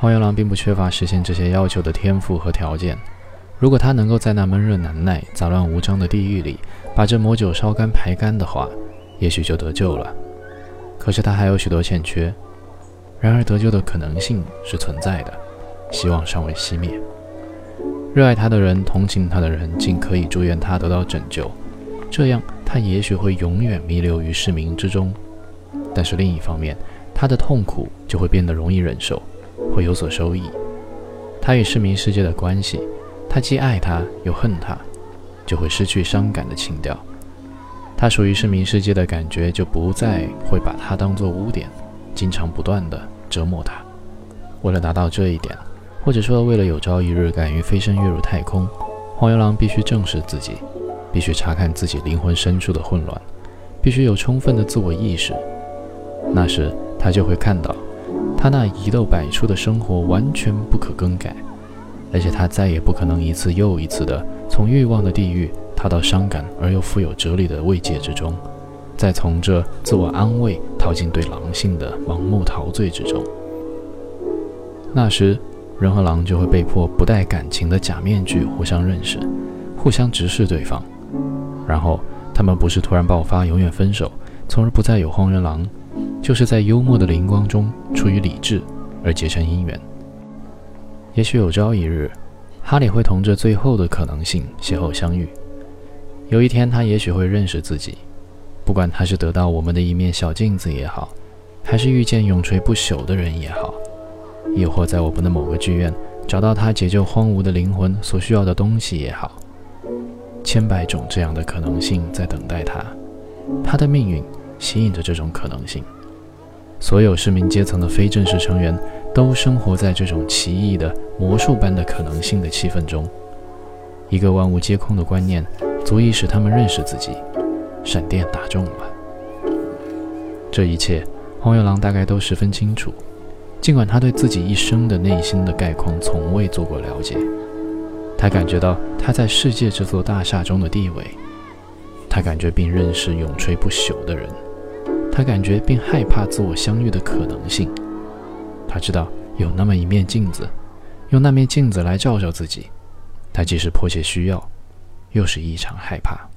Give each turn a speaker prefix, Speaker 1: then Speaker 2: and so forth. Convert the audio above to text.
Speaker 1: 荒原狼并不缺乏实现这些要求的天赋和条件。如果他能够在那闷热难耐、杂乱无章的地狱里，把这魔酒烧干排干的话，也许就得救了。可是他还有许多欠缺。然而得救的可能性是存在的，希望尚未熄灭。热爱他的人、同情他的人，尽可以祝愿他得到拯救。这样，他也许会永远弥留于市民之中。但是另一方面，他的痛苦就会变得容易忍受，会有所收益。他与市民世界的关系，他既爱他又恨他，就会失去伤感的情调。他属于市民世界的感觉就不再会把他当作污点。经常不断地折磨他。为了达到这一点，或者说为了有朝一日敢于飞身跃入太空，荒原狼必须正视自己，必须查看自己灵魂深处的混乱，必须有充分的自我意识。那时他就会看到，他那遗漏百出的生活完全不可更改，而且他再也不可能一次又一次地从欲望的地狱踏到伤感而又富有哲理的慰藉之中。再从这自我安慰逃进对狼性的盲目陶醉之中，那时人和狼就会被迫不带感情的假面具互相认识，互相直视对方，然后他们不是突然爆发，永远分手，从而不再有荒原狼，就是在幽默的灵光中出于理智而结成姻缘。也许有朝一日，哈利会同这最后的可能性邂逅相遇，有一天他也许会认识自己。不管他是得到我们的一面小镜子也好，还是遇见永垂不朽的人也好，亦或在我们的某个剧院找到他解救荒芜的灵魂所需要的东西也好，千百种这样的可能性在等待他。他的命运吸引着这种可能性。所有市民阶层的非正式成员都生活在这种奇异的魔术般的可能性的气氛中。一个万物皆空的观念，足以使他们认识自己。闪电打中了。这一切，荒原狼大概都十分清楚，尽管他对自己一生的内心的概况从未做过了解。他感觉到他在世界这座大厦中的地位，他感觉并认识永垂不朽的人，他感觉并害怕自我相遇的可能性。他知道有那么一面镜子，用那面镜子来照照自己，他既是迫切需要，又是异常害怕。